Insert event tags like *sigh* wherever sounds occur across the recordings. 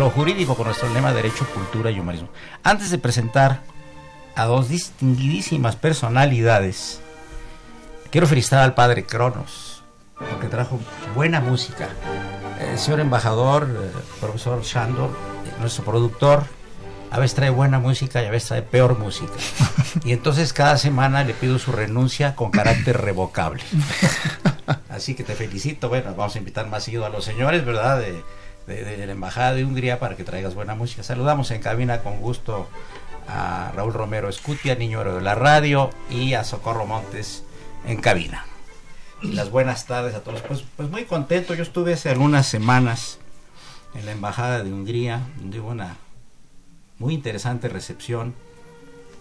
Jurídico con nuestro lema Derecho, Cultura y Humanismo. Antes de presentar a dos distinguidísimas personalidades, quiero felicitar al padre Cronos, porque trajo buena música. El señor embajador, eh, profesor Shandor, eh, nuestro productor, a veces trae buena música y a veces trae peor música. *laughs* Y entonces cada semana le pido su renuncia con carácter revocable. *laughs* Así que te felicito. Bueno, vamos a invitar más seguido a los señores, ¿verdad? De, de, la Embajada de Hungría para que traigas buena música. Saludamos en cabina con gusto a Raúl Romero Escutia, niño de la radio, y a Socorro Montes en cabina. las buenas tardes a todos. Pues, pues muy contento, yo estuve hace algunas semanas en la Embajada de Hungría, donde hubo una muy interesante recepción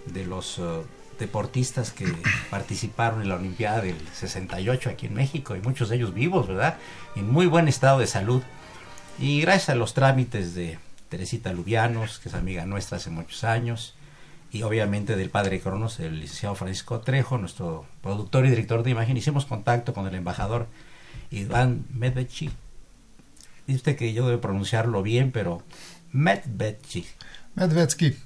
de los uh, deportistas que participaron en la Olimpiada del 68 aquí en México, y muchos de ellos vivos, ¿verdad? En muy buen estado de salud. Y gracias a los trámites de Teresita Lubianos, que es amiga nuestra hace muchos años, y obviamente del padre Cronos, el licenciado Francisco Trejo, nuestro productor y director de imagen, hicimos contacto con el embajador Iván Medvedchi. Dice que yo debo pronunciarlo bien, pero Medvedchi. Medvedsky.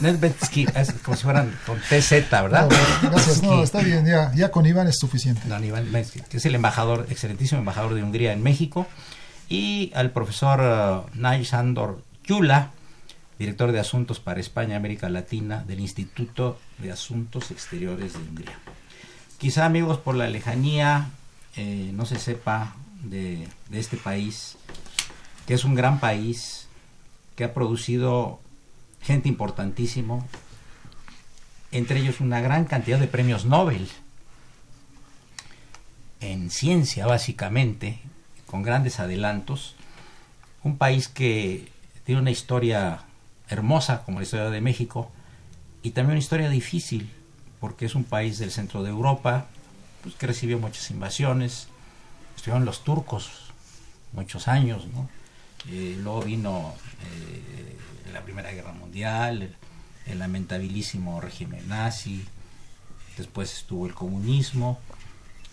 Medvedsky, es como si fueran con TZ, ¿verdad? gracias, no, está bien, ya, ya con Iván es suficiente. Iván que es el embajador, excelentísimo embajador de Hungría en México y al profesor uh, Nay Sandor Yula, director de Asuntos para España y América Latina del Instituto de Asuntos Exteriores de Hungría. Quizá amigos por la lejanía eh, no se sepa de, de este país, que es un gran país, que ha producido gente importantísimo, entre ellos una gran cantidad de premios Nobel en ciencia básicamente, con grandes adelantos, un país que tiene una historia hermosa como la historia de México y también una historia difícil porque es un país del centro de Europa pues, que recibió muchas invasiones, estuvieron los turcos muchos años, ¿no? Eh, luego vino eh, la Primera Guerra Mundial, el, el, lamentabilísimo régimen nazi, después estuvo el comunismo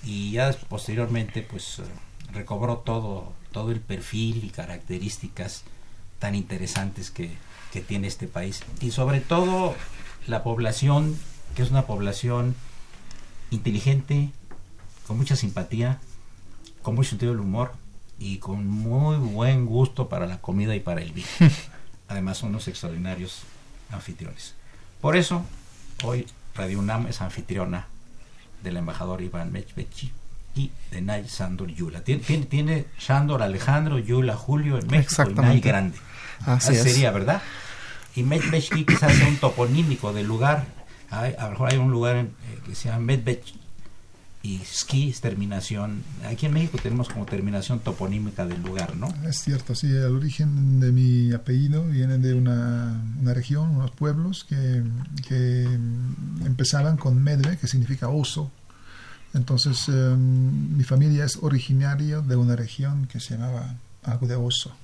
y ya posteriormente pues recobró todo, todo el perfil y características tan interesantes que, que tiene este país. Y sobre todo la población, que es una población inteligente, con mucha simpatía, con mucho sentido del humor y con muy buen gusto para la comida y para el vino. *laughs* Además son unos extraordinarios anfitriones. Por eso, hoy Radio UNAM es anfitriona del embajador Iván Mechbechi y de Nay Sandor Yula. Tiene, tiene, Sandor Alejandro, Yula Julio en México y Nay Grande. Así, sería, ¿verdad? Y Medvechki quizás sea un toponímico del lugar. a lo mejor hay un lugar eh, que se llama Medvech, y ski es terminación. Aquí en México tenemos como terminación toponímica del lugar, ¿no? Es cierto, sí, el origen de mi apellido viene de una, una región, unos pueblos que, que empezaban con medve, que significa oso. Entonces, em, mi familia es originaria de una región que se llamaba algo de oso.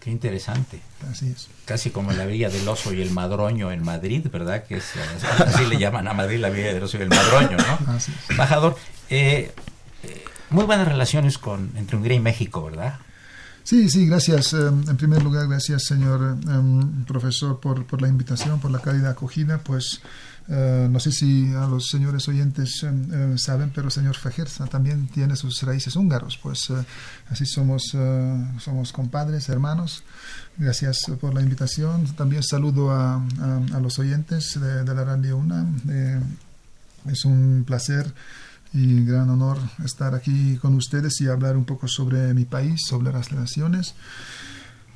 Qué interesante. Así es. Casi como la Villa del Oso y el Madroño en Madrid, ¿verdad? Que es, así le llaman a Madrid la Villa del Oso y el Madroño, ¿no? Así es. Embajador, eh, eh, muy buenas relaciones con entre Hungría y México, ¿verdad? Sí, sí, gracias. Em, en primer lugar, gracias, señor em, profesor, por, por la invitación, por la cálida acogida. Pues eh, no sé si a los señores oyentes em, eh, saben, pero el señor Fejerza también tiene sus raíces húngaros. Pues eh, así somos, eh, somos compadres, hermanos. Gracias por la invitación. También saludo a, a- a los oyentes de, de la Radio UNA. Eh, es un placer y gran honor estar aquí con ustedes y hablar un poco sobre mi país, sobre las relaciones.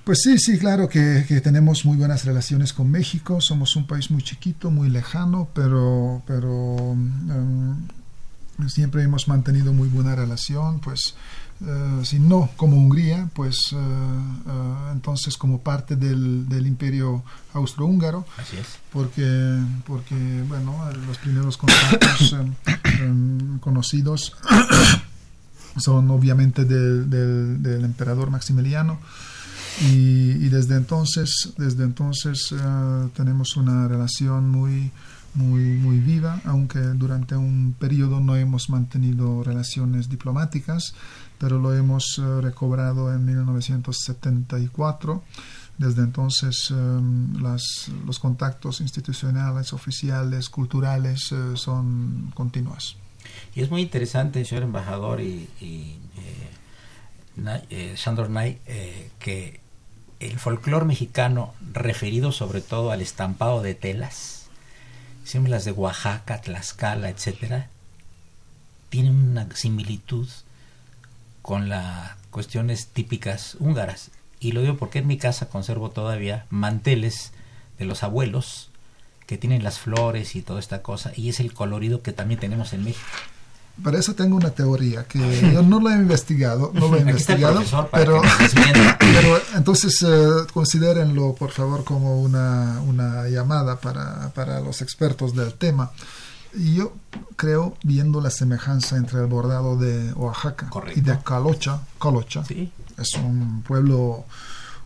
Pues sí, sí, claro que, que tenemos muy buenas relaciones con México. Somos un país muy chiquito, muy lejano, pero, pero em, siempre hemos mantenido muy buena relación. Pues eh, si no como Hungría, pues eh, eh, entonces como parte del, del imperio austrohúngaro Así es. porque, porque bueno, los primeros contactos em, em, conocidos *coughs* son obviamente del, del- del emperador Maximiliano y, desde entonces, desde entonces eh, tenemos una relación muy, muy, muy viva, aunque durante un periodo no hemos mantenido relaciones diplomáticas, pero lo hemos eh, recobrado en 1974. Desde entonces em, las, los contactos institucionales, oficiales, culturales son continuos. Y es muy interesante, señor embajador y, y, Sandor eh, que el folclore mexicano, referido sobre todo al estampado de telas, siempre las de Oaxaca, Tlaxcala, etcétera, tienen una similitud con las cuestiones típicas húngaras. Y lo digo porque en mi casa conservo todavía manteles de los abuelos que tienen las flores y toda esta cosa, y es el colorido que también tenemos en México. Para eso tengo una teoría que yo no lo he investigado, no lo he *laughs* investigado, *coughs* pero, entonces eh, considérenlo por favor como una, una llamada para, para los expertos del tema. Yo creo, viendo la semejanza entre el bordado de Oaxaca Correcto. y de Calocha, Calocha, Sí, es un pueblo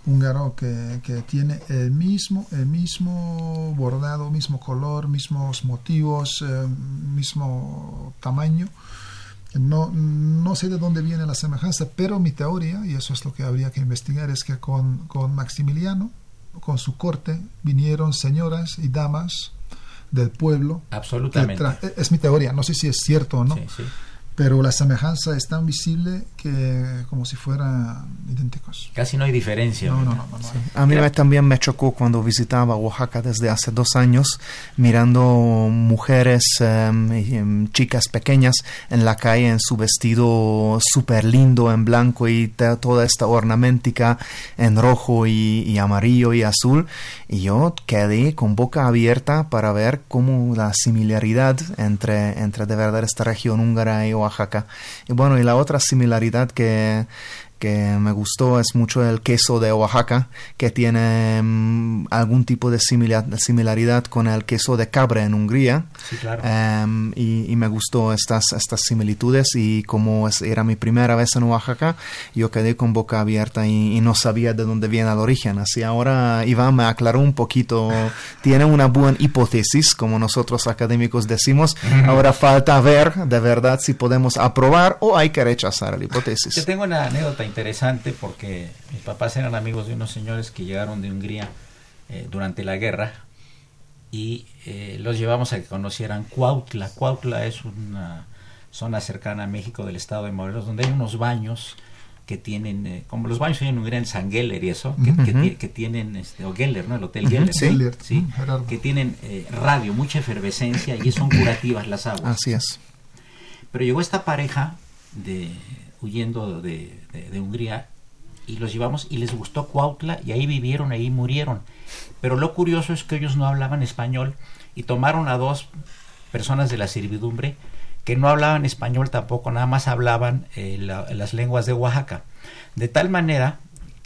húngaro que, que tiene el mismo, el mismo bordado, mismo color, mismos motivos, eh, mismo tamaño. No, no sé de dónde viene la semejanza, pero mi teoría, y eso es lo que habría que investigar, es que con, con Maximiliano, con su corte, vinieron señoras y damas del pueblo. absolutamente. es mi teoría, no sé si es cierto o no, Sí, sí. pero la semejanza es tan visible que como si fueran idénticos. Casi no hay diferencia. No, no, no, no, no. A mí también me chocó cuando visitaba Oaxaca desde hace dos años, mirando mujeres, em, chicas pequeñas en la calle en su vestido súper lindo en blanco y toda esta ornamentica en rojo y, y amarillo y azul. Y yo quedé con boca abierta para ver cómo la similaridad entre, entre de verdad esta región húngara y Oaxaca. Y bueno, y la otra similaridad que, que me gustó es mucho el queso de Oaxaca, que tiene algún tipo de simila- similaridad con el queso de cabra en Hungría. Sí, claro. Em, y, y me gustó estas, estas similitudes y como es- era mi primera vez en Oaxaca, yo quedé con boca abierta y, y no sabía de dónde viene el origen. Así ahora Iván me aclaró un poquito, *laughs* tiene una buena hipótesis, como nosotros académicos decimos. Ahora falta ver de verdad si podemos aprobar o hay que rechazar la hipótesis. Yo tengo una anécdota interesante porque mis papás eran amigos de unos señores que llegaron de Hungría eh, durante la guerra y eh, los llevamos a que conocieran Cuautla. Cuautla es una zona cercana a México del estado de Morelos donde hay unos baños que tienen, eh, como los baños en Hungría en San Geller y eso, que, tienen, este, o Geller, ¿no? El Hotel Geller. sí. Geller, Sí, Gerardo. que tienen eh, radio, mucha efervescencia y son curativas las aguas. Así es. Pero llegó esta pareja de huyendo de, de- de Hungría y los llevamos y les gustó Cuautla y ahí vivieron, ahí murieron. Pero lo curioso es que ellos no hablaban español y tomaron a dos personas de la servidumbre que no hablaban español tampoco, nada más hablaban eh, las lenguas de Oaxaca. De tal manera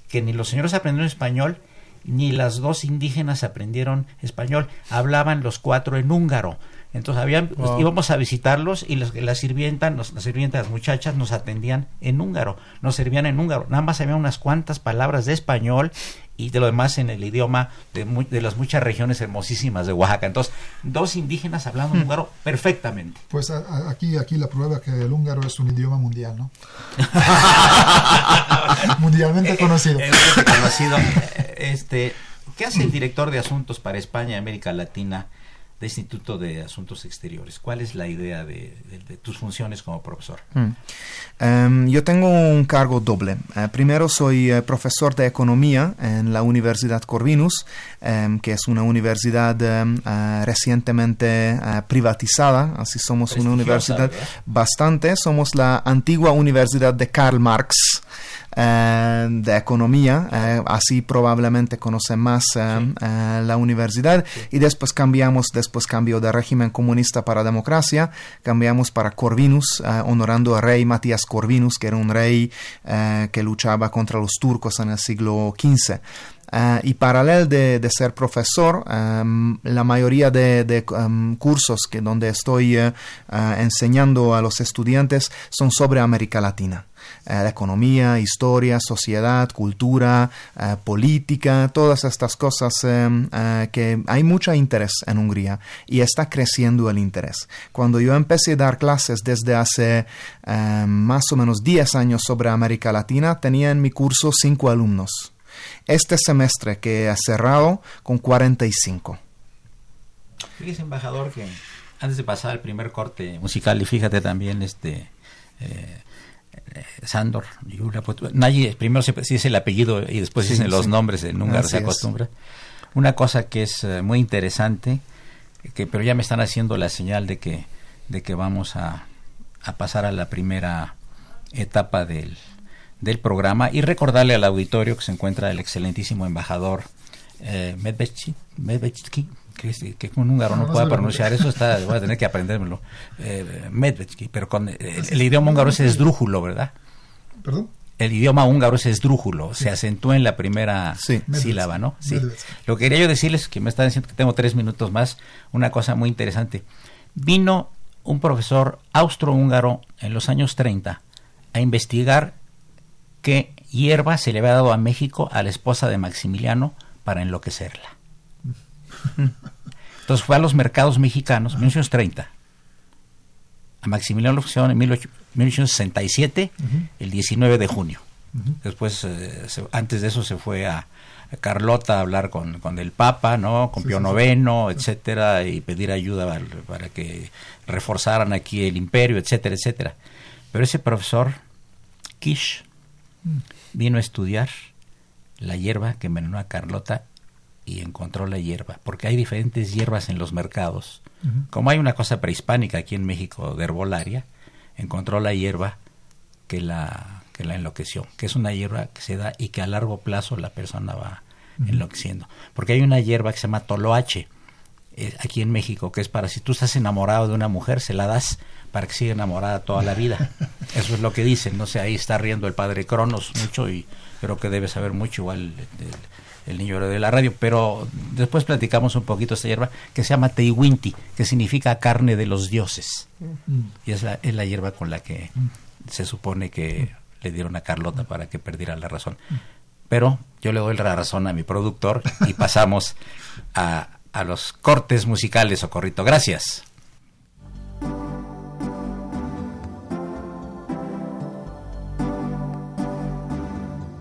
que ni los señores aprendieron español, ni las dos indígenas aprendieron español, hablaban los cuatro en húngaro. Entonces habían, pues, íbamos a visitarlos y los, las sirvientas, las sirvientas, las muchachas nos atendían en húngaro, nos servían en húngaro. Nada más había unas cuantas palabras de español y de lo demás en el idioma de, de las muchas regiones hermosísimas de Oaxaca. Entonces, dos indígenas hablando mm. húngaro perfectamente. Pues aquí, aquí la prueba que el húngaro es un idioma mundial, ¿no? *laughs* Mundialmente eh, conocido. Eh, conocido. Este, ¿Qué hace el director de asuntos para España y América Latina? De Instituto de Asuntos Exteriores. ¿Cuál es la idea de, tus funciones como profesor? Mm. Em, yo tengo un cargo doble. Eh, primero soy eh, profesor de economía en la Universidad Corvinus, em, que es una universidad em, eh, recientemente privatizada, así somos una universidad bastante, somos la antigua universidad de Karl Marx. Eh, de economía, eh, así probablemente conocen más eh, la universidad y después cambiamos, después cambio de régimen comunista para democracia, cambiamos para Corvinus, honorando al rey Matías Corvinus, que era un rey que luchaba contra los turcos en el siglo XV. y paralelo de, de, ser profesor, la mayoría de, cursos que donde estoy enseñando a los estudiantes son sobre América Latina. Eh, economía, historia, sociedad, cultura, eh, política, todas estas cosas eh, que hay mucho interés en Hungría y está creciendo el interés. Cuando yo empecé a dar clases desde hace más o menos 10 años sobre América Latina, tenía en mi curso 5 alumnos. Este semestre que he cerrado con 45. Fíjese, embajador, que antes de pasar al primer corte musical, y fíjate también este Sandor, pues, nadie, primero se dice el apellido y después dicen los nombres, en húngaro se acostumbra. Una cosa que es eh, muy interesante, que pero ya me están haciendo la señal de que, de que vamos a, a pasar a la primera etapa del, del programa y recordarle al auditorio que se encuentra el excelentísimo embajador eh, Medvechki, que, que un húngaro no, pueda pronunciar eso, está, voy a tener que aprendérmelo. Eh, pero con el, idioma húngaro es esdrújulo, ¿verdad? ¿Perdón? El idioma húngaro es esdrújulo, se acentúa en la primera sílaba, ¿no? Sí. Lo que quería yo decirles, que me están diciendo que tengo tres minutos más, una cosa muy interesante. Vino un profesor austrohúngaro en los años 30 a investigar qué hierba se le había dado a México a la esposa de Maximiliano para enloquecerla. Entonces fue a los mercados mexicanos en 1930. A Maximiliano lo en 1867, el 19 de junio. Después, eh, antes de eso, se fue a, Carlota a hablar con, el Papa, ¿no? Con Pío IX, etcétera, y pedir ayuda para, que reforzaran aquí el imperio, etcétera, etcétera. Pero ese profesor, Kish, mm. vino a estudiar la hierba que envenenó a Carlota y encontró la hierba, porque hay diferentes hierbas en los mercados. Como hay una cosa prehispánica aquí en México de herbolaria, encontró la hierba que la, que la enloqueció, que es una hierba que se da y que a largo plazo la persona va enloqueciendo. Porque hay una hierba que se llama toloache eh, aquí en México, que es para si tú estás enamorado de una mujer, se la das para que siga enamorada toda la vida. *laughs* Eso es lo que dicen, no sé, ahí está riendo el padre Cronos mucho y creo que debe saber mucho igual el niño de la radio, pero después platicamos un poquito esta hierba que se llama teiwinti, que significa carne de los dioses. Y es la, es la hierba con la que se supone que le dieron a Carlota para que perdiera la razón. Pero yo le doy la razón a mi productor y pasamos a, a los cortes musicales, Socorrito. Gracias.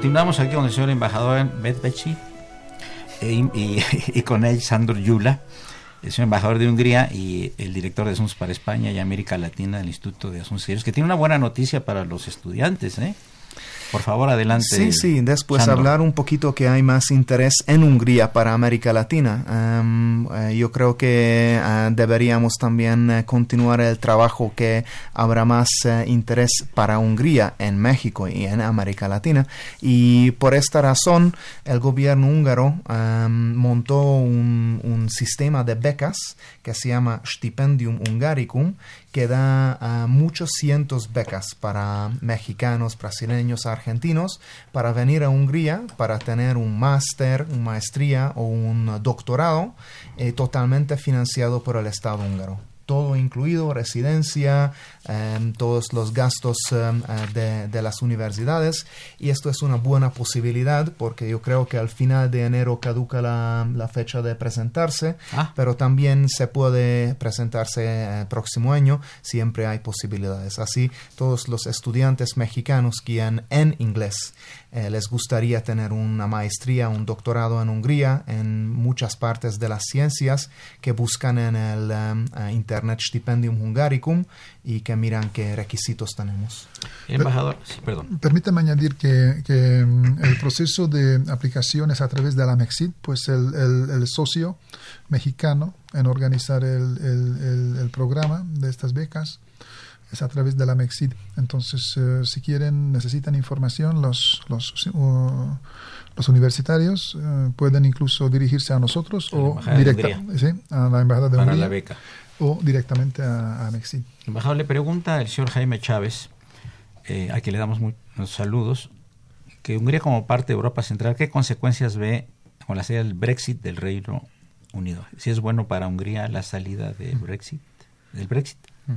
Continuamos aquí con el señor embajador Medveci e, y, *laughs* y, con él Sandor Yula, el señor embajador de Hungría y el director de Asuntos para España y América Latina del Instituto de Asuntos Serios, que tiene una buena noticia para los estudiantes, ¿eh? Por favor, adelante. Sí, sí, después hablar un poquito que hay más interés en Hungría para América Latina. Eh, yo creo que eh, deberíamos también eh, continuar el trabajo que habrá más interés para Hungría en México y en América Latina. Y por esta razón, el gobierno húngaro em, montó un, un sistema de becas que se llama Stipendium Hungaricum, que da muchos cientos becas para mexicanos, brasileños, argentinos, para venir a Hungría, para tener un máster, una maestría o un doctorado eh, totalmente financiado por el Estado húngaro. Todo incluido, residencia, em, todos los gastos em, eh, de, las universidades. Y esto es una buena posibilidad porque yo creo que al final de enero caduca la, fecha de presentarse, ah. pero también se puede presentarse el eh, próximo año, siempre hay posibilidades. Así, todos los estudiantes mexicanos que en inglés eh, les gustaría tener una maestría, un doctorado en Hungría, en muchas partes de las ciencias, que buscan en el eh, Internet Stipendium Hungaricum y que miran qué requisitos tenemos. Embajador, sí, perdón. Permítame añadir que, que, mm, el proceso de aplicaciones a través de la MEXID, pues el, el, socio mexicano en organizar el, el programa de estas becas, es a través de la MEXID. Entonces, eh, si quieren, necesitan información, los, los, los universitarios eh, pueden incluso dirigirse a nosotros o directa, a la Embajada de Para la beca. O directamente a, a embajador le pregunta al señor Jaime Chávez, eh, a quien le damos muchos saludos, que Hungría como parte de Europa Central, ¿qué consecuencias ve con la salida del Brexit del Reino Unido? Si es bueno para Hungría la salida del Brexit, del Brexit. Mm.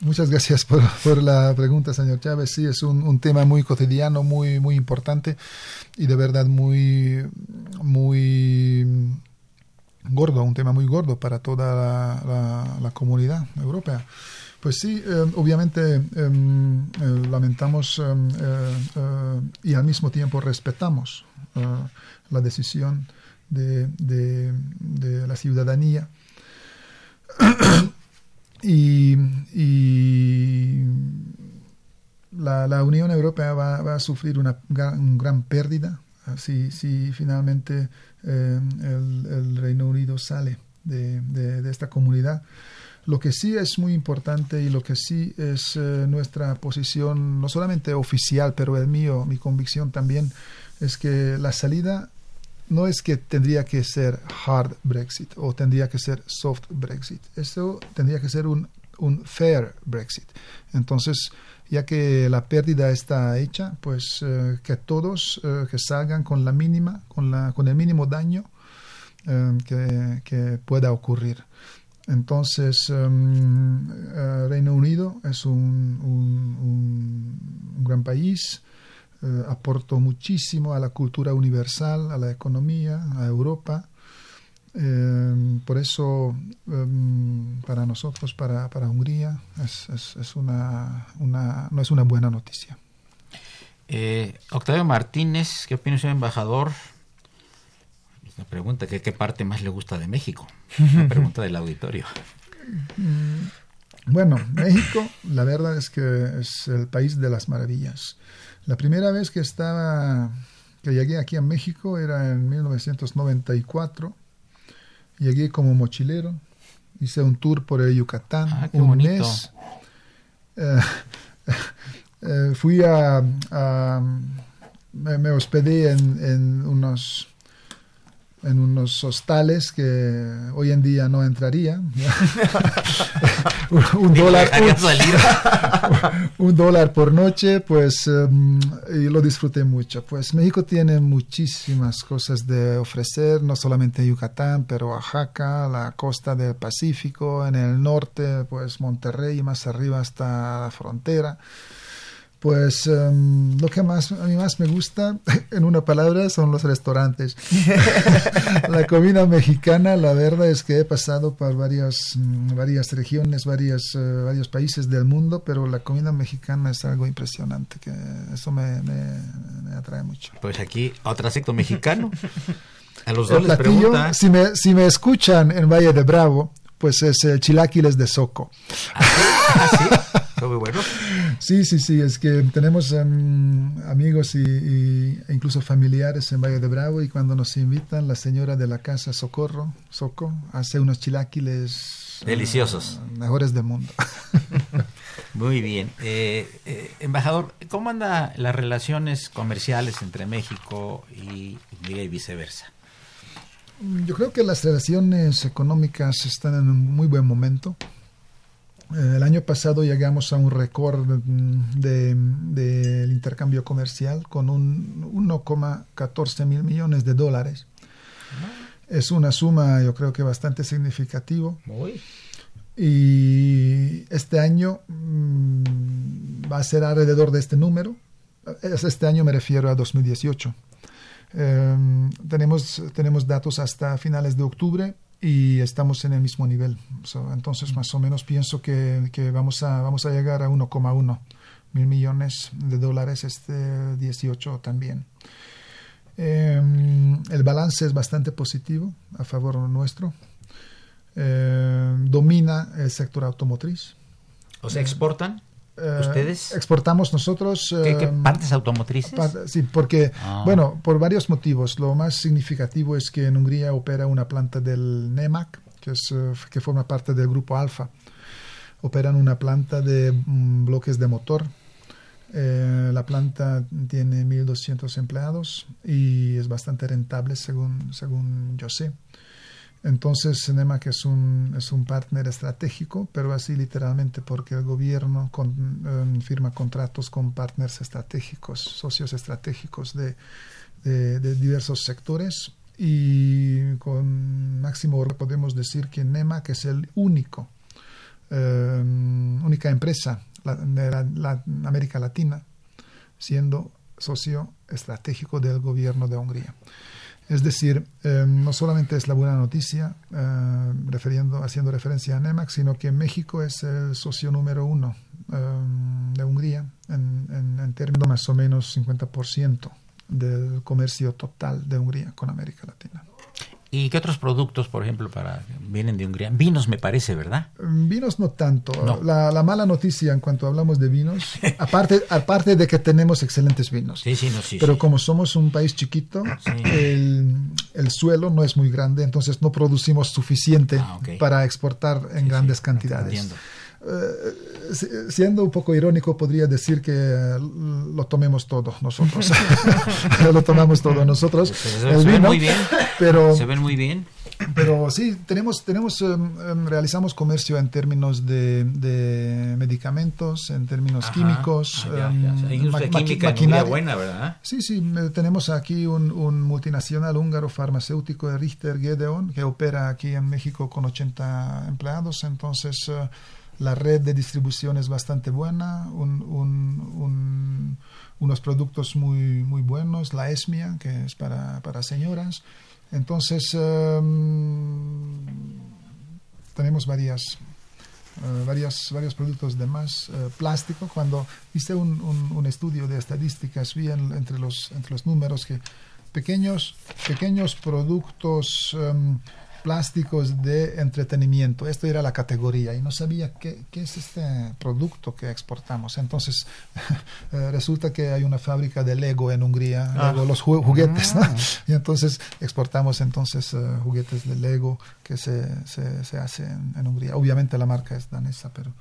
Muchas gracias por, por, la pregunta, señor Chávez. Sí, es un, un, tema muy cotidiano, muy, muy importante y de verdad muy, muy gordo, un tema muy gordo para toda la, comunidad europea. Pues sí, eh, obviamente em, eh, lamentamos em, eh, y al mismo tiempo respetamos la decisión de, la ciudadanía *clears throat* y, la, Unión Europea va, a sufrir una gran, pérdida si finalmente eh, el, Reino Unido sale de, esta comunidad. Lo que sí es muy importante y lo que sí es eh, nuestra posición, no solamente oficial, pero el mío, mi convicción también, es que la salida no es que tendría que ser hard Brexit o tendría que ser soft Brexit. Eso tendría que ser un, un fair Brexit. Entonces, ya que la pérdida está hecha, pues eh, que todos eh, que salgan con la mínima, con, la, con el mínimo daño eh, que, pueda ocurrir. Entonces, Reino Unido es un, un gran país, aportó muchísimo a la cultura universal, a la economía, a Europa. Eh, por eso, em, para nosotros, para, para Hungría, es, es, una, una, no es una buena noticia. Eh, Octavio Martínez, ¿qué opina señor embajador? Una pregunta, ¿qué, ¿qué parte más le gusta de México? Una *laughs* pregunta del auditorio. Mm, bueno, México, la verdad es que es el país de las maravillas. La primera vez que estaba, que llegué aquí a México era en 1994. Llegué como mochilero, hice un tour por el Yucatán, ah, un mes. Eh, *laughs* eh, fui a, me, hospedé en unos en unos hostales que hoy en día no entraría. *laughs* *laughs* un, dólar, *laughs* un, dólar por noche, pues em, y lo disfruté mucho. Pues México tiene muchísimas cosas de ofrecer, no solamente Yucatán, pero Oaxaca, la costa del Pacífico, en el norte, pues Monterrey, más arriba hasta la frontera Pues em, lo que más a mí más me gusta, *laughs* en una palabra, son los restaurantes. *laughs* la comida mexicana, la verdad es que he pasado por varias, mm, varias regiones, varias, eh, varios países del mundo, pero la comida mexicana es algo impresionante, que eso me, me- me atrae mucho. Pues aquí, otro aspecto mexicano. A los El dos les platillo, pregunta. si me, si me escuchan en Valle de Bravo, pues es eh, chilaquiles de soco. Ah, sí. Fue *laughs* muy bueno. Sí, sí, sí, es que tenemos em, amigos y, y- e incluso familiares en Valle de Bravo y cuando nos invitan, la señora de la casa Socorro, Soco, hace unos chilaquiles eh, Deliciosos. mejores del mundo. *laughs* Muy bien. Eh, eh, embajador, ¿cómo andan las relaciones comerciales entre México y y viceversa? Yo creo que las relaciones económicas están en un muy buen momento. Eh, el año pasado llegamos a un récord mm, de- del intercambio comercial con un 1,14 mil millones de dólares. Es una suma, yo creo que bastante significativo. Muy. Y este año mm, va a ser alrededor de este número. Es- Este año me refiero a 2018. Em, tenemos, tenemos datos hasta finales de octubre y estamos en el mismo nivel. So, entonces, más o menos pienso que, que vamos, a, vamos a llegar a 1,1 mil millones de dólares este 18 también. Em, el balance es bastante positivo a favor nuestro. Em, domina el sector automotriz. O sea, exportan Eh, ustedes. Exportamos nosotros. ¿Qué, qué em, partes automotrices? Sí, porque, Ah. bueno, por varios motivos. Lo más significativo es que en Hungría opera una planta del NEMAC, que, es, eh, que forma parte del grupo Alfa. Operan una planta de mm, bloques de motor. Eh, la planta tiene 1.200 empleados y es bastante rentable, según, según yo sé. Entonces, NEMAC es un, es un partner estratégico, pero así literalmente porque el gobierno em, firma contratos con partners estratégicos, socios estratégicos de, de- diversos sectores y con máximo orgullo podemos decir que NEMAC es el único, em, única empresa de América Latina siendo socio estratégico del gobierno de Hungría. Es decir, eh, no solamente es la buena noticia, eh, refiriendo, haciendo referencia a NEMAC, sino que México es el socio número uno eh, de Hungría, en, en, en términos más o menos 50% del comercio total de Hungría con América Latina. ¿Y qué otros productos, por ejemplo, para vienen de Hungría? Vinos, me parece, ¿verdad? Vinos no tanto. No. La, la mala noticia en cuanto hablamos de vinos, *laughs* aparte, aparte de que tenemos excelentes vinos, Sí, sí, no, sí. pero sí. como somos un país chiquito, Sí. el, el suelo no es muy grande, entonces no producimos suficiente Ah, para exportar en Sí, grandes sí, cantidades. si- siendo un poco irónico, podría decir que eh, lo tomemos todo nosotros. *laughs* *laughs* lo tomamos todo nosotros. Se, ven muy bien. Pero, Se ven muy bien. Pero sí, tenemos, tenemos em, em, realizamos comercio en términos de, de medicamentos, en términos Ajá. químicos, Ah, ya, em, ya, industria maqui- química maquinaria. Buena, ¿verdad? Sí, sí, tenemos aquí un, un multinacional húngaro farmacéutico de Richter Gedeon que opera aquí en México con 80 empleados, entonces eh, la red de distribución es bastante buena, un- un- un- unos productos muy, muy buenos, la ESMIA, que es para, para señoras. Entonces, em, tenemos varias, eh, varias, varios productos de más eh, plástico. Cuando hice un, un- estudio de estadísticas, vi en- entre, los, entre los números que pequeños, pequeños productos em, plásticos de entretenimiento, esto era la categoría y no sabía qué, qué es este producto que exportamos. Entonces, *laughs* eh, resulta que hay una fábrica de Lego en Hungría, Ah. Lego, los ju- juguetes, ¿no? *laughs* y entonces exportamos entonces eh, juguetes de Lego que se, se, se hace en, en Hungría. Obviamente la marca es danesa, pero...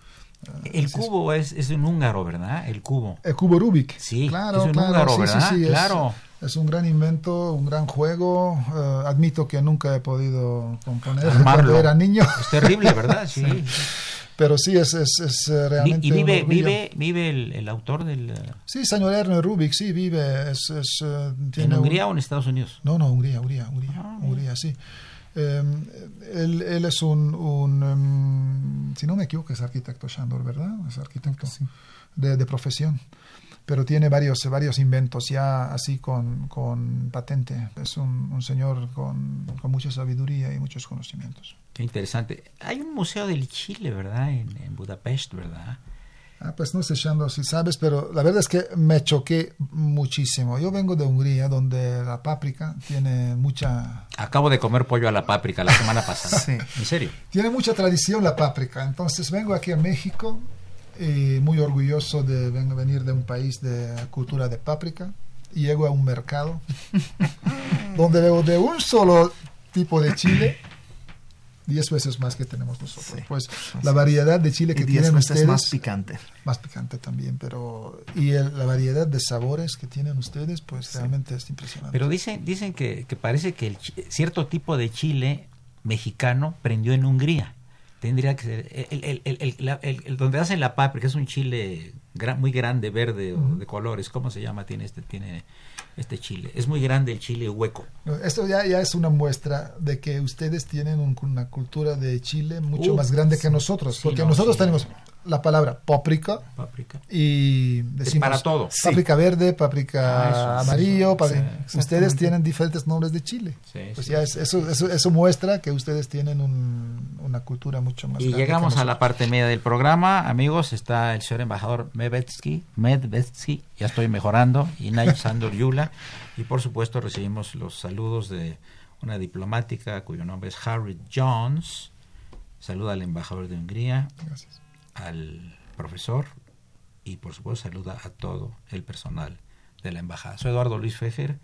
eh, El cubo es, es un húngaro, ¿verdad? El cubo. El cubo Rubik. Sí, claro, es un claro, húngaro, sí, sí, ¿verdad? sí, es- Claro. Es, un gran invento, un gran juego. eh, admito que nunca he podido componer Armarlo. cuando era niño, Es terrible, ¿verdad? *laughs* Sí. pero sí es, es, es, eh, realmente. y vive, vive, vive el, el autor del... eh, Sí, señor Ernest Rubik, sí, vive. Es, es, ¿En un- Hungría o en Estados Unidos? No, no, Hungría, Hungría, Hungría, Ah, Hungría, sí. Eh, él, él es un, un, em, si no me equivoco, es arquitecto Shandor, ¿verdad? Es arquitecto de, de profesión. pero tiene varios, varios inventos ya así con, con patente. Es un, un señor con, con, mucha sabiduría y muchos conocimientos. Qué interesante. Hay un museo del Chile, ¿verdad? En, en Budapest, ¿verdad? Ah, pues no sé, Shando, si sabes, pero la verdad es que me choqué muchísimo. Yo vengo de Hungría, donde la páprica tiene mucha... Acabo de comer pollo a la páprica la semana pasada. *laughs* sí. ¿En serio? Tiene mucha tradición la páprica. Entonces vengo aquí a México y muy orgulloso de venir de un país de cultura de páprica. Y llego a un mercado *laughs* donde veo de un solo tipo de chile 10 veces más que tenemos nosotros. Sí, pues la variedad de chile que tienen ustedes más picante. Más picante también, pero y el, la variedad de sabores que tienen ustedes, pues sí. realmente es impresionante. Pero dicen dicen que, que parece que el, cierto tipo de chile mexicano prendió en Hungría. Tendría que ser el, el, el donde hacen la páprica es un chile gran, muy grande, verde uh -huh. o de colores. ¿Cómo se llama? Tiene este tiene este chile. Es muy grande el chile hueco. Esto ya, ya es una muestra de que ustedes tienen un, una cultura de chile mucho uh, más grande que nosotros, porque no, nosotros sí. tenemos la palabra páprica, páprica. y decimos para todo. Páprica sí. verde, páprica ah, amarillo, ustedes tienen diferentes nombres de chile. pues ya es, eso, eso, eso muestra que ustedes tienen un, una cultura mucho más Y llegamos a la parte media del programa, amigos, está el señor embajador Medvetsky, Medvetsky, ya estoy mejorando, y Nay Sandor Yula, y por supuesto recibimos los saludos de una diplomática cuyo nombre es Harry Jones. Saluda al embajador de Hungría. Gracias al profesor y por supuesto saluda a todo el personal de la embajada. Soy Eduardo Luis Fejer,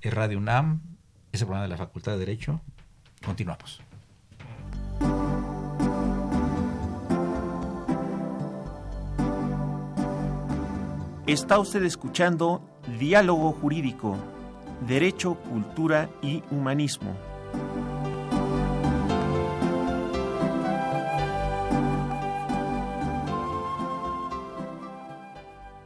es Radio UNAM, es el programa de la Facultad de Derecho. Continuamos. Está usted escuchando Diálogo Jurídico, Derecho, Cultura y Humanismo.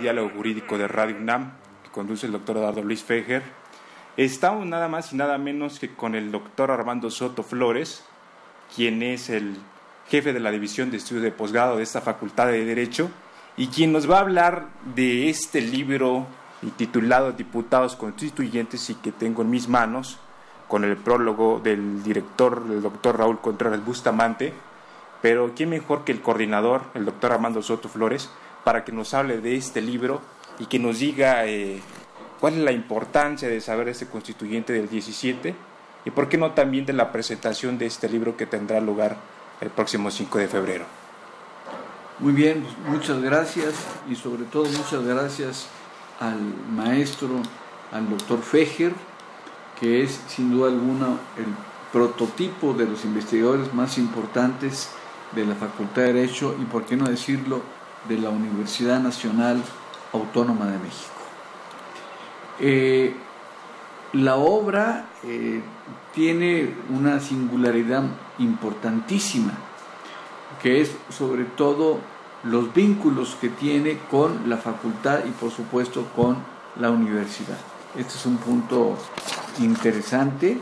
Diálogo Jurídico de Radio UNAM, que conduce el doctor Eduardo Luis Fejer. Estamos nada más y nada menos que con el doctor Armando Soto Flores, quien es el jefe de la División de Estudios de Posgrado de esta Facultad de Derecho, y quien nos va a hablar de este libro titulado Diputados Constituyentes y que tengo en mis manos, con el prólogo del director, el doctor Raúl Contreras Bustamante, pero ¿quién mejor que el coordinador, el doctor Armando Soto Flores, para que nos hable de este libro y que nos diga eh, cuál es la importancia de saber este constituyente del 17 y por qué no también de la presentación de este libro que tendrá lugar el próximo 5 de febrero. Muy bien, pues muchas gracias y sobre todo muchas gracias al maestro, al doctor Fejer, que es sin duda alguna el prototipo de los investigadores más importantes de la Facultad de Derecho y, por qué no decirlo, de la Universidad Nacional Autónoma de México. Eh, la obra eh, tiene una singularidad importantísima, que es sobre todo los vínculos que tiene con la facultad y por supuesto con la universidad. Este es un punto interesante,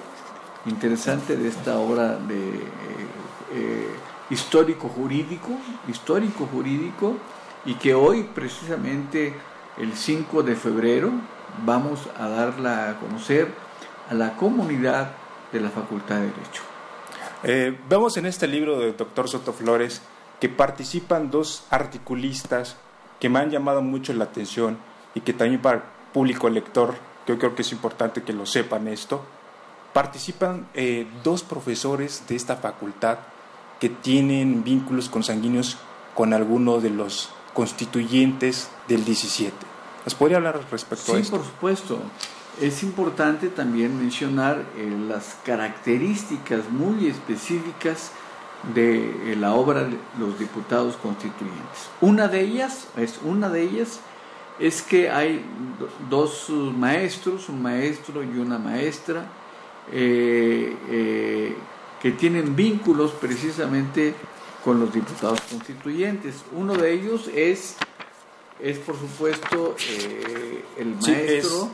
interesante de esta obra de eh, eh histórico jurídico, histórico jurídico, y que hoy precisamente el 5 de febrero vamos a darla a conocer a la comunidad de la Facultad de Derecho. Eh, vemos en este libro del doctor Soto Flores que participan dos articulistas que me han llamado mucho la atención y que también para el público lector, yo creo que es importante que lo sepan esto, participan eh, dos profesores de esta facultad que tienen vínculos consanguíneos con alguno de los constituyentes del 17. ¿Nos podría hablar respecto sí, a esto? Sí, por supuesto. Es importante también mencionar eh, las características muy específicas de la obra de los diputados constituyentes. Una de ellas es una de ellas es que hay dos maestros, un maestro y una maestra, eh, eh, que tienen vínculos precisamente con los diputados constituyentes. Uno de ellos es, es por supuesto, eh, el maestro.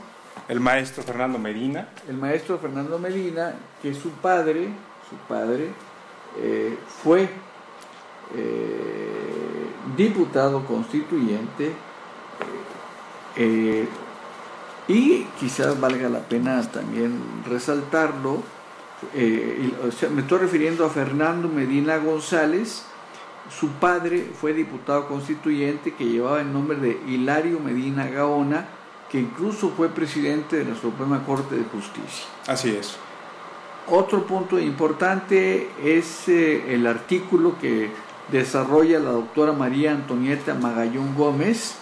el maestro Fernando Medina. El maestro Fernando Medina, que su padre, su padre, fue diputado constituyente eh, y quizás valga la pena también resaltarlo, eh, me estoy refiriendo a Fernando Medina González, su padre fue diputado constituyente que llevaba el nombre de Hilario Medina Gaona, que incluso fue presidente de la Suprema Corte de Justicia. Así es. Otro punto importante es eh, el artículo que desarrolla la doctora María Antonieta Magallón Gómez,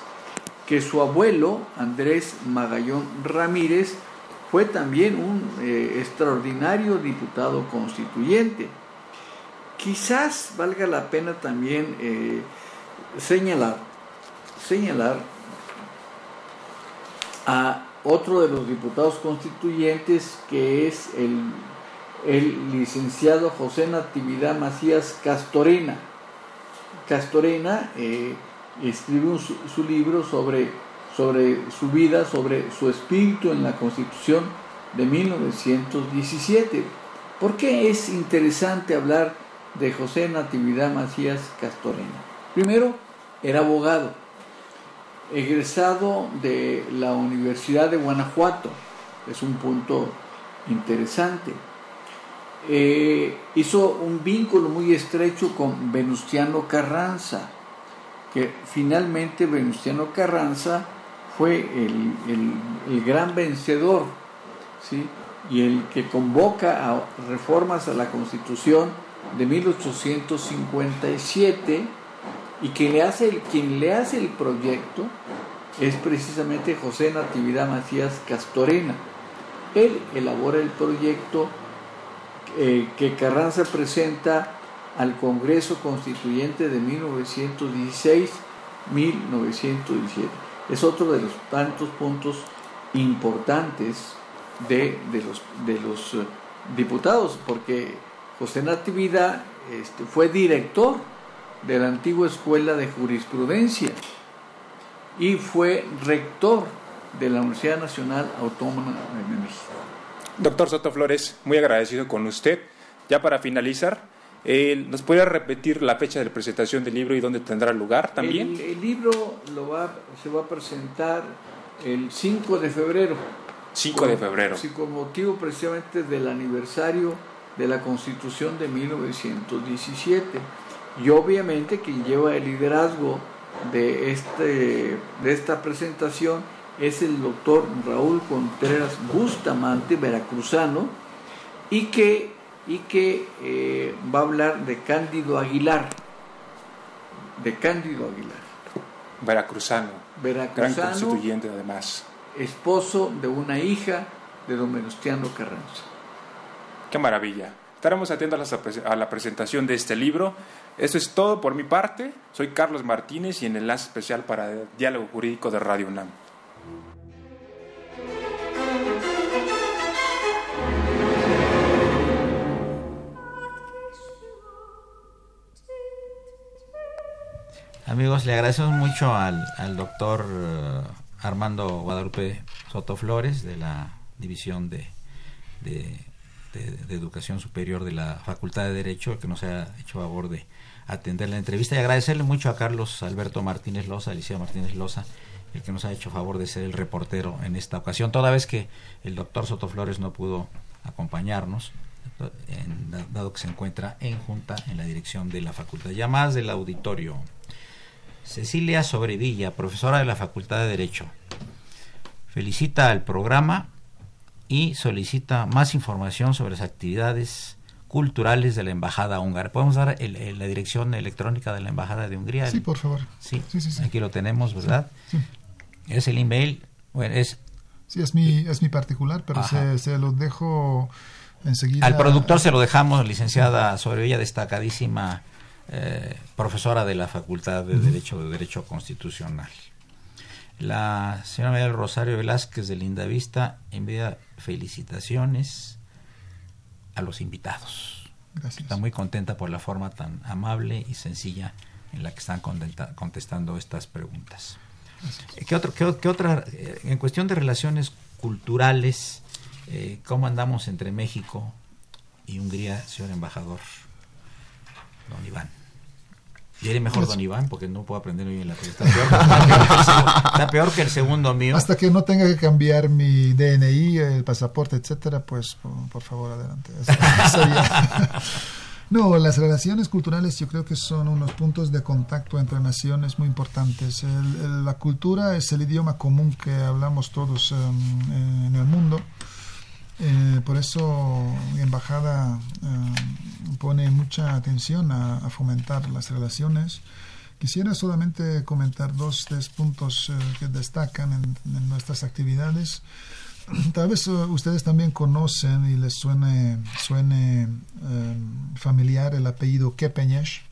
que su abuelo, Andrés Magallón Ramírez, fue también un eh, extraordinario diputado constituyente. Quizás valga la pena también eh, señalar, señalar a otro de los diputados constituyentes que es el, licenciado José Natividad Macías Castorena. Castorena eh, escribió su, libro sobre, sobre su vida, sobre su espíritu en la Constitución de 1917. ¿Por qué es interesante hablar de José Natividad Macías Castorena? Primero, era abogado, egresado de la Universidad de Guanajuato, es un punto interesante. Eh, hizo un vínculo muy estrecho con Venustiano Carranza, que finalmente Venustiano Carranza fue el, gran vencedor ¿sí? y el que convoca a reformas a la Constitución de 1857 y quien le hace el, quien le hace el proyecto es precisamente José Natividad Macías Castorena. Él elabora el proyecto eh, que Carranza presenta al Congreso Constituyente de 1916-1917. Es otro de los tantos puntos importantes de, los, de los eh, diputados, porque José Natividad este, fue director de la antigua Escuela de Jurisprudencia y fue rector de la Universidad Nacional Autónoma de México. Doctor Soto Flores, muy agradecido con usted. Ya para finalizar, eh, ¿Nos puede repetir la fecha de presentación del libro y dónde tendrá lugar también? El, libro lo va, se va a presentar el 5 de febrero. 5 de febrero. Sí, con motivo precisamente del aniversario de la Constitución de 1917. Y obviamente quien lleva el liderazgo de, este, de esta presentación es el doctor Raúl Contreras Bustamante, veracruzano, y que y que eh, va a hablar de Cándido Aguilar. De Cándido Aguilar. Veracruzano. Veracruzano. Gran constituyente además. Esposo de una hija de don Venustiano Carranza. Qué maravilla. Estaremos atentos a la presentación de este libro. Eso es todo por mi parte. Soy Carlos Martínez y en enlace especial para Diálogo Jurídico de Radio UNAM. Amigos, le agradecemos mucho al, doctor eh, Armando Guadalupe Soto Flores de la División de, de, Educación Superior de la Facultad de Derecho que nos ha hecho favor de atender la entrevista y agradecerle mucho a Carlos Alberto Martínez Loza, Alicia Martínez Loza, el que nos ha hecho favor de ser el reportero en esta ocasión, toda vez que el doctor Soto Flores no pudo acompañarnos, dado que se encuentra en junta en la dirección de la facultad. Más del auditorio. Cecilia Sobrevilla, profesora de la Facultad de Derecho, felicita al programa y solicita más información sobre las actividades culturales de la Embajada húngara. ¿Podemos dar la dirección electrónica de la Embajada de Hungría? Sí, por favor. Sí, sí, sí, aquí lo tenemos, ¿verdad? Sí, Es el email, bueno, es... Sí, es mi, es mi particular, pero se, se, lo dejo enseguida... Al productor se lo dejamos, licenciada ella destacadísima eh, profesora de la Facultad de Derecho de Derecho Constitucional. La señora María Rosario Velázquez de Linda Vista envía felicitaciones a los invitados. Está muy contenta por la forma tan amable y sencilla en la que están contestando estas preguntas. ¿Qué, otro, qué, otra, eh, en cuestión de relaciones culturales, eh, cómo andamos entre México y Hungría, señor embajador? Don Iván. Y mejor Don Iván porque no puedo aprender muy bien la cosa. *laughs* Está peor, que el segundo mío. Hasta que no tenga que cambiar mi DNI, el pasaporte, etcétera, pues por, favor, adelante. *laughs* no, las relaciones culturales yo creo que son unos puntos de contacto entre naciones muy importantes. la cultura es el idioma común que hablamos todos em, en el mundo. Eh, por eso la embajada eh, pone mucha atención a, fomentar las relaciones. Quisiera solamente comentar dos tres puntos eh, que destacan en, nuestras actividades. *clears throat* Tal vez ustedes también conocen y les suene, suene familiar el apellido Kepeñesh.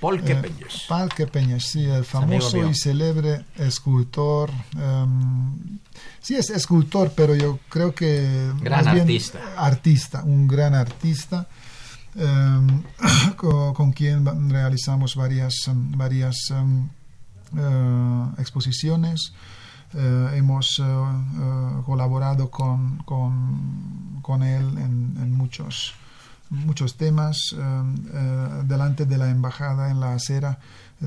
Paul Kepeñesh. Paul Kepeñesh, sí, el famoso y célebre escultor em, Sí, es escultor, pero yo creo que... Gran artista. Artista, un gran artista. Em, *coughs* con, quien realizamos varias, em, varias eh, exposiciones. Eh, hemos eh, colaborado con, con, él en, muchos, muchos temas delante de la embajada en la acera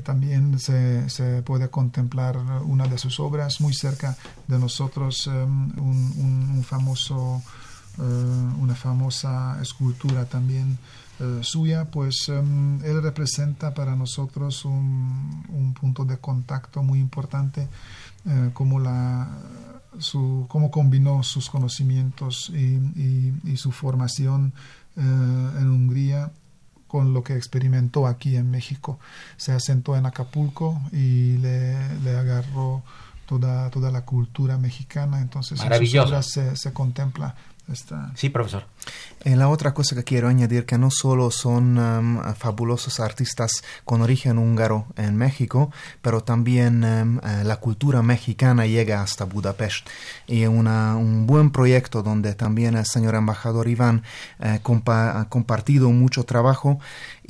también se, puede contemplar una de sus obras. Muy cerca de nosotros, un, famoso, una famosa escultura también suya, pues él representa para nosotros un, un, punto de contacto muy importante, como la su, cómo combinó sus conocimientos y su formación en Hungría con lo que experimentó aquí en México. Se asentó en Acapulco y le, le agarró toda, toda la cultura mexicana. Entonces, en sus obras se, se contempla Sí, profesor. Eh, la otra cosa que quiero añadir que no solo son um, fabulosos artistas con origen húngaro en México, pero también um, eh, la cultura mexicana llega hasta Budapest. Y una, un buen proyecto donde también el señor embajador Iván eh, ha compartido mucho trabajo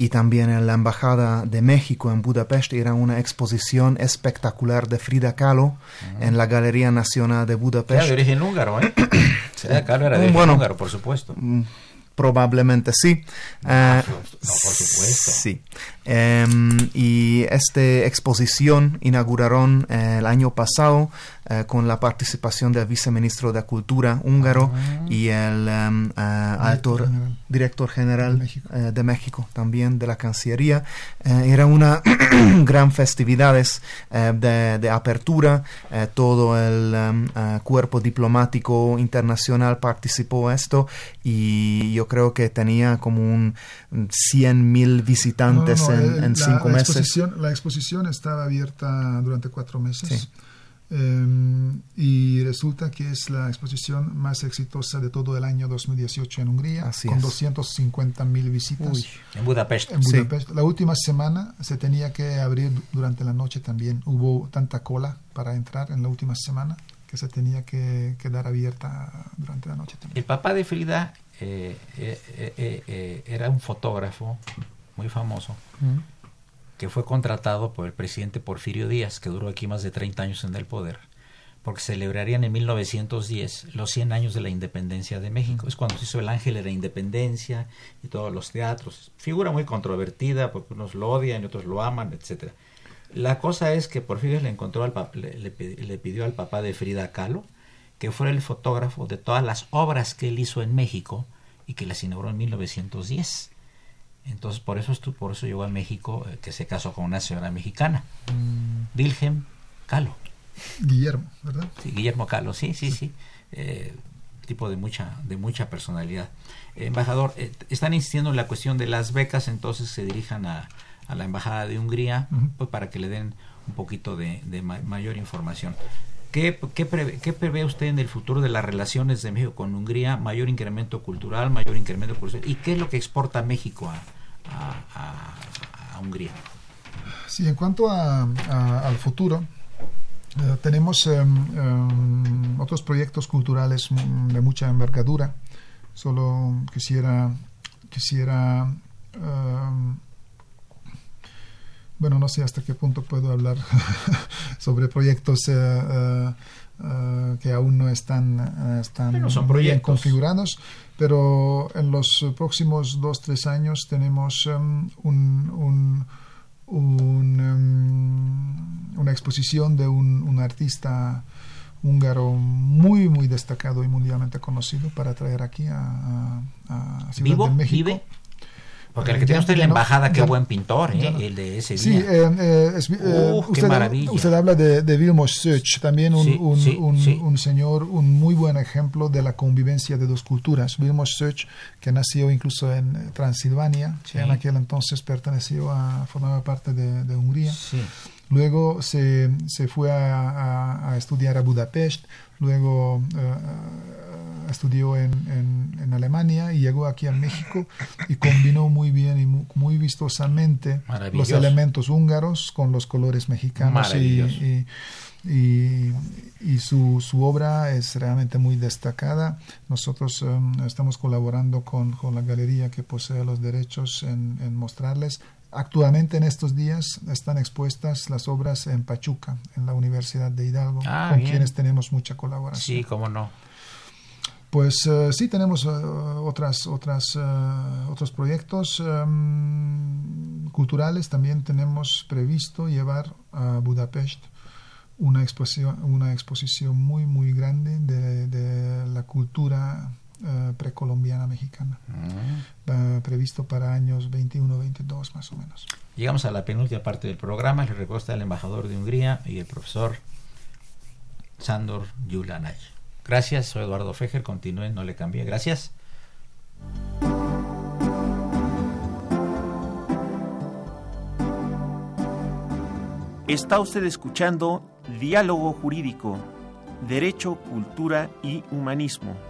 y también en la Embajada de México en Budapest era una exposición espectacular de Frida Kahlo en la Galería Nacional de Budapest. Era de origen húngaro, ¿eh? *coughs* Frida Kahlo era de origen húngaro, por supuesto. Probablemente sí. Ah, no, por supuesto. Sí. Em, y esta exposición inauguraron eh, el año pasado eh, con la participación del viceministro de Cultura húngaro ah. y el um, director general de México. también de la Cancillería. era una *clears throat* gran festividades de, de, apertura. todo el um, cuerpo diplomático internacional participó en esto y yo creo que tenía como un 100 mil visitantes en, cinco la meses. Exposición, la exposición estaba abierta durante cuatro meses. Em, y resulta que es la exposición más exitosa de todo el año 2018 en Hungría, con 250 mil visitas. en Budapest. En Budapest. La última semana se tenía que abrir durante la noche también. Hubo tanta cola para entrar en la última semana que se tenía que quedar abierta durante la noche también. El papá de Frida eh, eh, eh, era un fotógrafo muy famoso, que fue contratado por el presidente Porfirio Díaz, que duró aquí más de 30 años en el poder, porque celebrarían en 1910 los 100 años de la independencia de México. Es cuando se hizo el Ángel de la Independencia y todos los teatros. Figura muy controvertida, porque unos lo odian y otros lo aman, etcétera. La cosa es que Porfirio le encontró al le, le, pidió al papá de Frida Kahlo que fuera el fotógrafo de todas las obras que él hizo en México y que las inauguró en 1910. Entonces, por eso, por eso llegó a México, eh, que se casó con una señora mexicana, mm. Wilhelm Calo. Guillermo, ¿verdad? Sí, Guillermo Calo, sí, sí, sí. Eh, tipo de mucha, de mucha personalidad. Eh, embajador, están insistiendo en la cuestión de las becas, entonces se dirijan a, la Embajada de Hungría pues, para que le den un poquito de, mayor información. ¿Qué, prevé, usted en el futuro de las relaciones de México con Hungría? Mayor incremento cultural, mayor incremento cultural. ¿Y qué es lo que exporta México a, Hungría? Sí, en cuanto al futuro, eh, tenemos em, em, otros proyectos culturales de mucha envergadura. Solo quisiera, quisiera em, bueno, no sé hasta qué punto puedo hablar *laughs* sobre proyectos eh, eh, eh, que aún no están, están bien configurados, pero en los próximos dos, tres años tenemos um, un, um, una exposición de un, artista húngaro muy, muy destacado y mundialmente conocido para traer aquí a, a, Ciudad de México. Porque el que tiene usted en la embajada, qué buen pintor, ¿eh? el de ese día. Sí, eh, eh, es, eh, usted, maravilla. usted habla de, de Vilmos también un, un, un, señor, un muy buen ejemplo de la convivencia de dos culturas. Vilmos Söch, que nació incluso en Transilvania, en aquel entonces perteneció a, formaba parte de, de Hungría. Luego se, se fue a, a, estudiar a Budapest, luego estudió en, en, Alemania y llegó aquí a México y combinó muy bien y muy, vistosamente los elementos húngaros con los colores mexicanos y, y, y, su, su, obra es realmente muy destacada. Nosotros um, estamos colaborando con, con, la galería que posee los derechos en, en mostrarles. Actualmente en estos días están expuestas las obras en Pachuca, en la Universidad de Hidalgo, ah, con quienes tenemos mucha colaboración. Sí, cómo no. Pues eh, sí tenemos eh, otras, otras, eh, otros proyectos em, culturales. También tenemos previsto llevar a Budapest una exposición, una exposición muy, muy grande de, la cultura precolombiana mexicana. Mm. previsto para años 21-22 más o menos. Llegamos a la penúltima parte del programa. Le recuerda el embajador de Hungría y el profesor Sandor Yulanay. Gracias, soy Eduardo Fejer, continúen, no le cambie. Gracias. Está usted escuchando Diálogo Jurídico, Derecho, Cultura y Humanismo.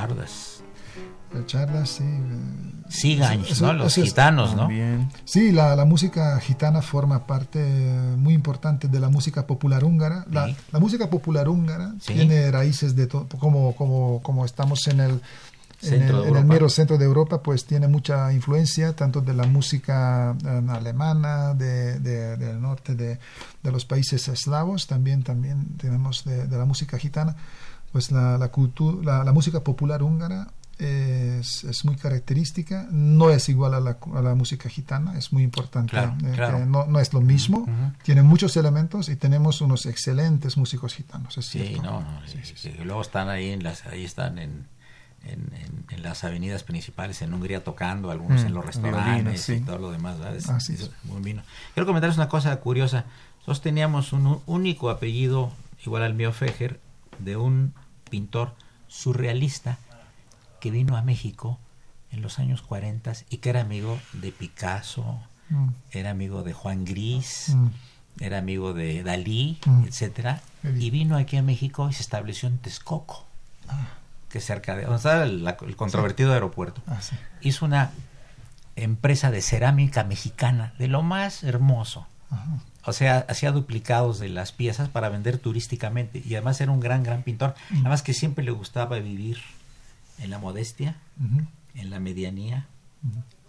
Chardas. El Chardas, sí. Siganch, ¿no? Los gitanos, ¿no? Sí, la, la, música gitana forma parte muy importante de la música popular húngara. La, la música popular húngara tiene raíces de todo, como, como, como estamos en el en el, mero centro de Europa, pues tiene mucha influencia tanto de la música eh, alemana, de, del norte de, de, los países eslavos, también, también tenemos de, la música gitana pues la, la, cultura, la, música popular húngara es, es, muy característica, no es igual a la, a la música gitana, es muy importante, eh, no, no, es lo mismo, tiene muchos elementos y tenemos unos excelentes músicos gitanos, sí, no, luego están ahí, en las, ahí están en, en, en, las avenidas principales en Hungría tocando, algunos en mm, los restaurantes y todo lo demás, Es, muy vino. Quiero comentarles una cosa curiosa, nosotros teníamos un único apellido igual al mío Fejer, de un pintor surrealista que vino a México en los años 40 y que era amigo de Picasso, mm. era amigo de Juan Gris, mm. era amigo de Dalí, mm. etcétera, y vino aquí a México y se estableció en Texcoco, que es cerca de donde está el, controvertido aeropuerto. Ah, sí. Hizo una empresa de cerámica mexicana de lo más hermoso. Ajá. O sea, hacía duplicados de las piezas para vender turísticamente. Y además era un gran, gran pintor. Además que siempre le gustaba vivir en la modestia, en la medianía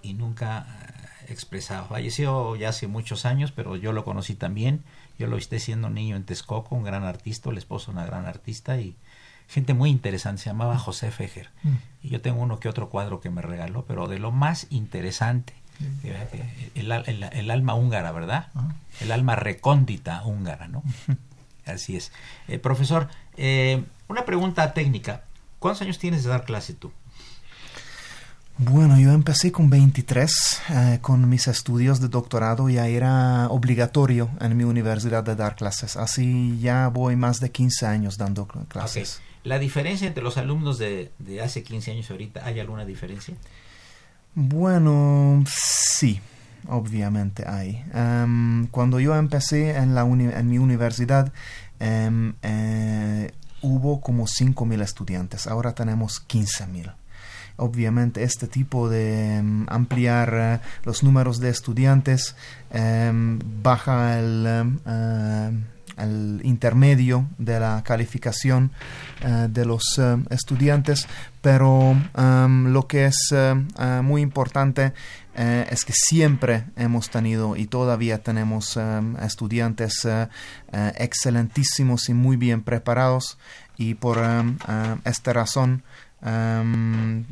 y nunca eh, expresaba. Falleció ya hace muchos años, pero yo lo conocí también. Yo lo visité siendo niño en Texcoco, un gran artista, el esposo de una gran artista y gente muy interesante. Se llamaba José Fejer. Mm. Y yo tengo uno que otro cuadro que me regaló, pero de lo más interesante, el, el- el alma húngara, ¿verdad? Ajá. El alma recóndita húngara, ¿no? *laughs* Así es. Eh, profesor, eh, una pregunta técnica. ¿Cuántos años tienes de dar clase tú? Bueno, yo empecé con 23 eh, con mis estudios de doctorado, ya era obligatorio en mi universidad de dar clases, así ya voy más de 15 años dando cl- clases. ¿La diferencia entre los alumnos de, de hace 15 años y ahorita, hay alguna diferencia? Bueno, sí, obviamente hay. Em, cuando yo empecé en, la uni- en mi universidad, em, eh, hubo como 5.000 estudiantes, ahora tenemos 15.000. Obviamente este tipo de em, ampliar eh, los números de estudiantes baja el, eh, el intermedio de la calificación eh, de los eh, estudiantes, pero em, lo que es eh, muy importante es que siempre hemos tenido y todavía tenemos em, estudiantes excelentísimos y muy bien preparados y por em, esta razón em,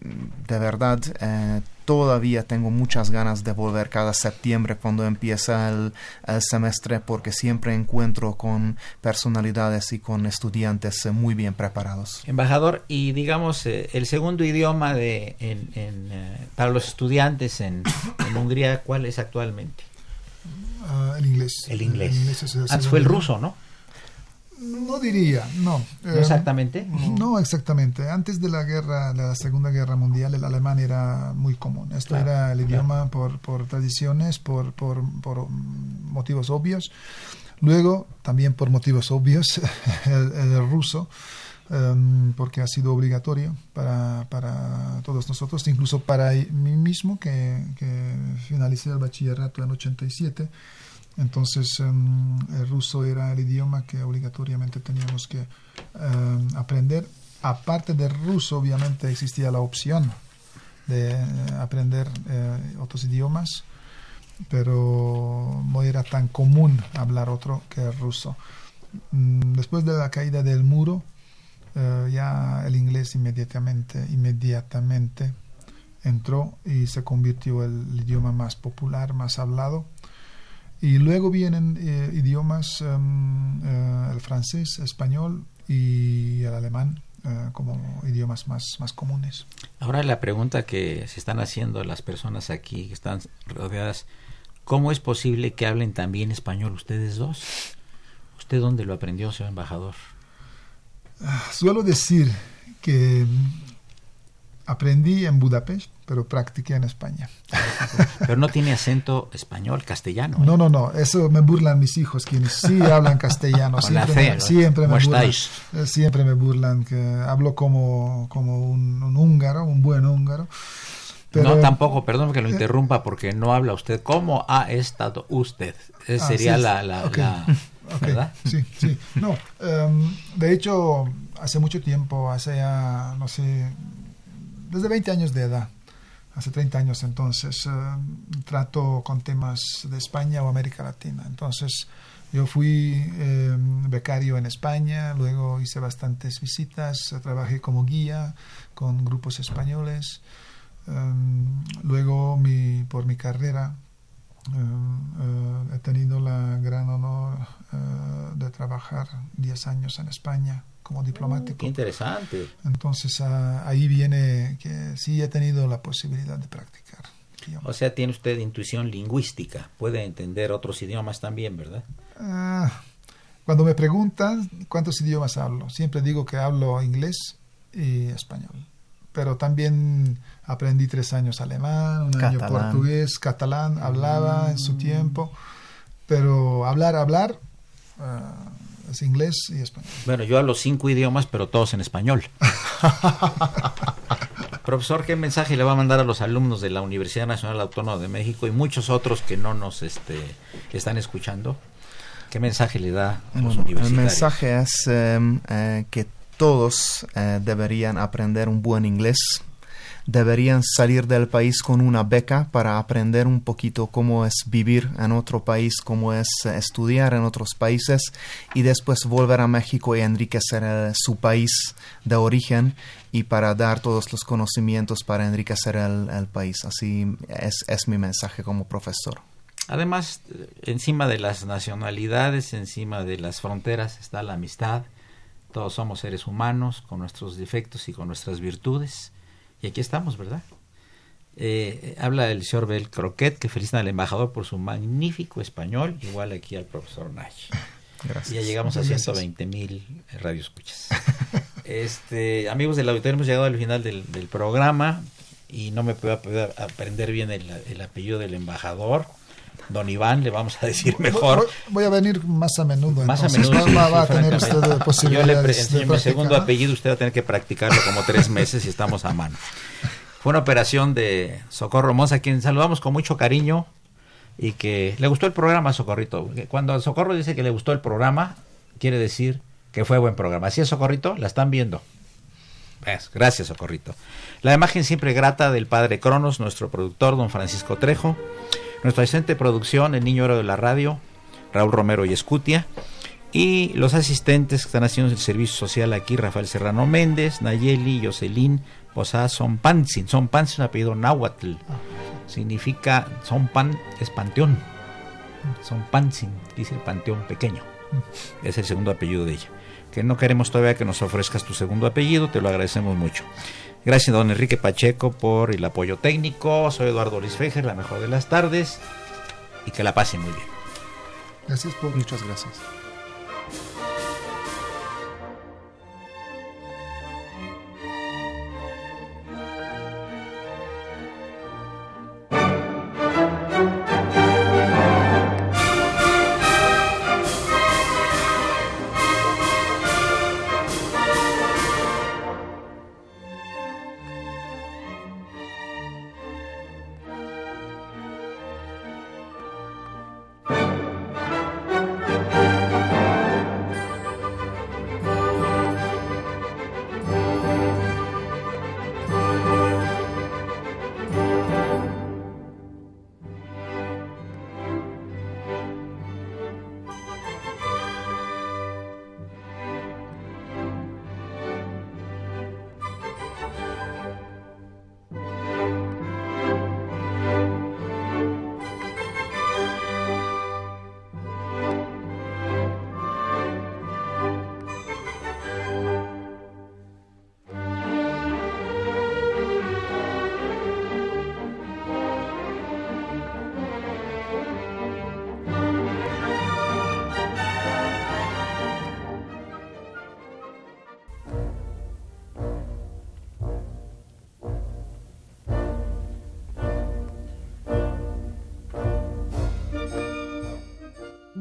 de verdad eh, todavía tengo muchas ganas de volver cada septiembre cuando empieza el, el semestre porque siempre encuentro con personalidades y con estudiantes eh, muy bien preparados. Embajador, y digamos, eh, el segundo idioma de, en, en, eh, para los estudiantes en, en Hungría, ¿cuál es actualmente? Ah, el inglés. El inglés. es el Antes fue el ruso, ¿no? No diría, no. ¿No Eh, exactamente? No exactamente. Antes de la guerra, la Segunda Guerra Mundial, el alemán era muy común. Esto Claro, era el claro. idioma por, por tradiciones, por, por, por motivos obvios. Luego, también por motivos obvios, *laughs* el, el ruso, em, porque ha sido obligatorio para, para todos nosotros, incluso para mí mismo, que, que finalicé el bachillerato en 87. Entonces, em, el ruso era el idioma que obligatoriamente teníamos que em, aprender. Aparte del ruso, obviamente existía la opción de eh, aprender eh, otros idiomas, pero no era tan común hablar otro que el ruso. Mm, Después de la caída del muro, eh, ya el inglés inmediatamente, inmediatamente entró y se convirtió el idioma más popular, más hablado. Y luego vienen eh, idiomas, eh, el francés, español y el alemán eh, como idiomas más, más comunes. Ahora la pregunta que se están haciendo las personas aquí que están rodeadas, ¿cómo es posible que hablen también español ustedes dos? ¿Usted dónde lo aprendió, señor embajador? Suelo decir que aprendí en Budapest, pero practiqué en España. *laughs* Pero no tiene acento español, castellano. ¿eh? No, no, no, eso me burlan mis hijos, quienes sí *laughs* hablan castellano. Siempre, C, me, siempre, me ¿Cómo burlan, eh, siempre me burlan que hablo como, como un, un húngaro, un buen húngaro. Pero, no, tampoco, perdón que lo interrumpa porque no habla usted. ¿Cómo ha estado usted? Esa Ah, sería sí, la, la, *laughs* ¿verdad? Sí, sí. No, em, de hecho, hace mucho tiempo, hace ya, no sé, desde 20 años de edad, hace 30 años entonces, em, trato con temas de España o América Latina. Entonces, yo fui em, becario en España, luego hice bastantes visitas, trabajé como guía con grupos españoles. Em, luego, por mi carrera, eh, eh, he tenido la gran honor eh, de trabajar 10 años en España como diplomático. Qué interesante. Entonces ah, ahí viene que sí he tenido la posibilidad de practicar. O sea, tiene usted intuición lingüística. Puede entender otros idiomas también, ¿verdad? Ah, cuando me preguntan cuántos idiomas hablo, siempre digo que hablo inglés y español. Pero también aprendí tres años alemán, un año Catalán. portugués, catalán, hablaba en su tiempo. Pero hablar, hablar, ah, es inglés y español. Bueno, yo hablo cinco idiomas, pero todos en español. *laughs* Profesor, ¿qué mensaje le va a mandar a los alumnos de la Universidad Nacional Autónoma de México y muchos otros que no nos este, están escuchando? ¿Qué mensaje le da a los universitarios? El mensaje es em, eh, que todos eh, deberían aprender un buen inglés, deberían salir del país con una beca para aprender un poquito cómo es vivir en otro país, cómo es eh, estudiar en otros países y después volver a México y enriquecer su país de origen y para dar todos los conocimientos para enriquecer el, país. Así es, es mi mensaje como profesor. Además, encima de las nacionalidades, encima de las fronteras está la amistad. Todos somos seres humanos con nuestros defectos y con nuestras virtudes. Y aquí estamos, ¿verdad? Eh, habla el señor Bel Croquet, que felicita al embajador por su magnífico español, igual aquí al profesor Nash. Gracias. Ya llegamos a 120 mil radioescuchas. Este, amigos del auditorio, hemos llegado al final del, programa y no me puedo aprender bien el, apellido del embajador. Don Iván, le vamos a decir mejor. Voy, a venir más a menudo. Más a menudo. va, a tener usted posibilidades. Yo le mi segundo apellido, usted va a tener que practicarlo como tres meses y estamos a mano. Fue una operación de Socorro Mosa, a quien saludamos con mucho cariño y que le gustó el programa, Socorrito. Cuando Socorro dice que le gustó el programa, quiere decir que fue buen programa. Así es, Socorrito, la están viendo. Gracias, Socorrito. La imagen siempre grata del padre Cronos, nuestro productor, don Francisco Trejo. Nuestro asistente de producción, el niño oro de la radio, Raúl Romero y Escutia. Y los asistentes que están haciendo el servicio social aquí, Rafael Serrano Méndez, Nayeli, Jocelyn, Posada, Son Pansin. Son Pansin apellido náhuatl. Significa, Son Pan es panteón. Son Pansin, dice el panteón pequeño. Es el segundo apellido de ella que no queremos todavía que nos ofrezcas tu segundo apellido, te lo agradecemos mucho. Gracias, don Enrique Pacheco, por el apoyo técnico. Soy Eduardo Luis Fejer, la mejor de las tardes, y que la pasen muy bien. Gracias por. Muchas gracias.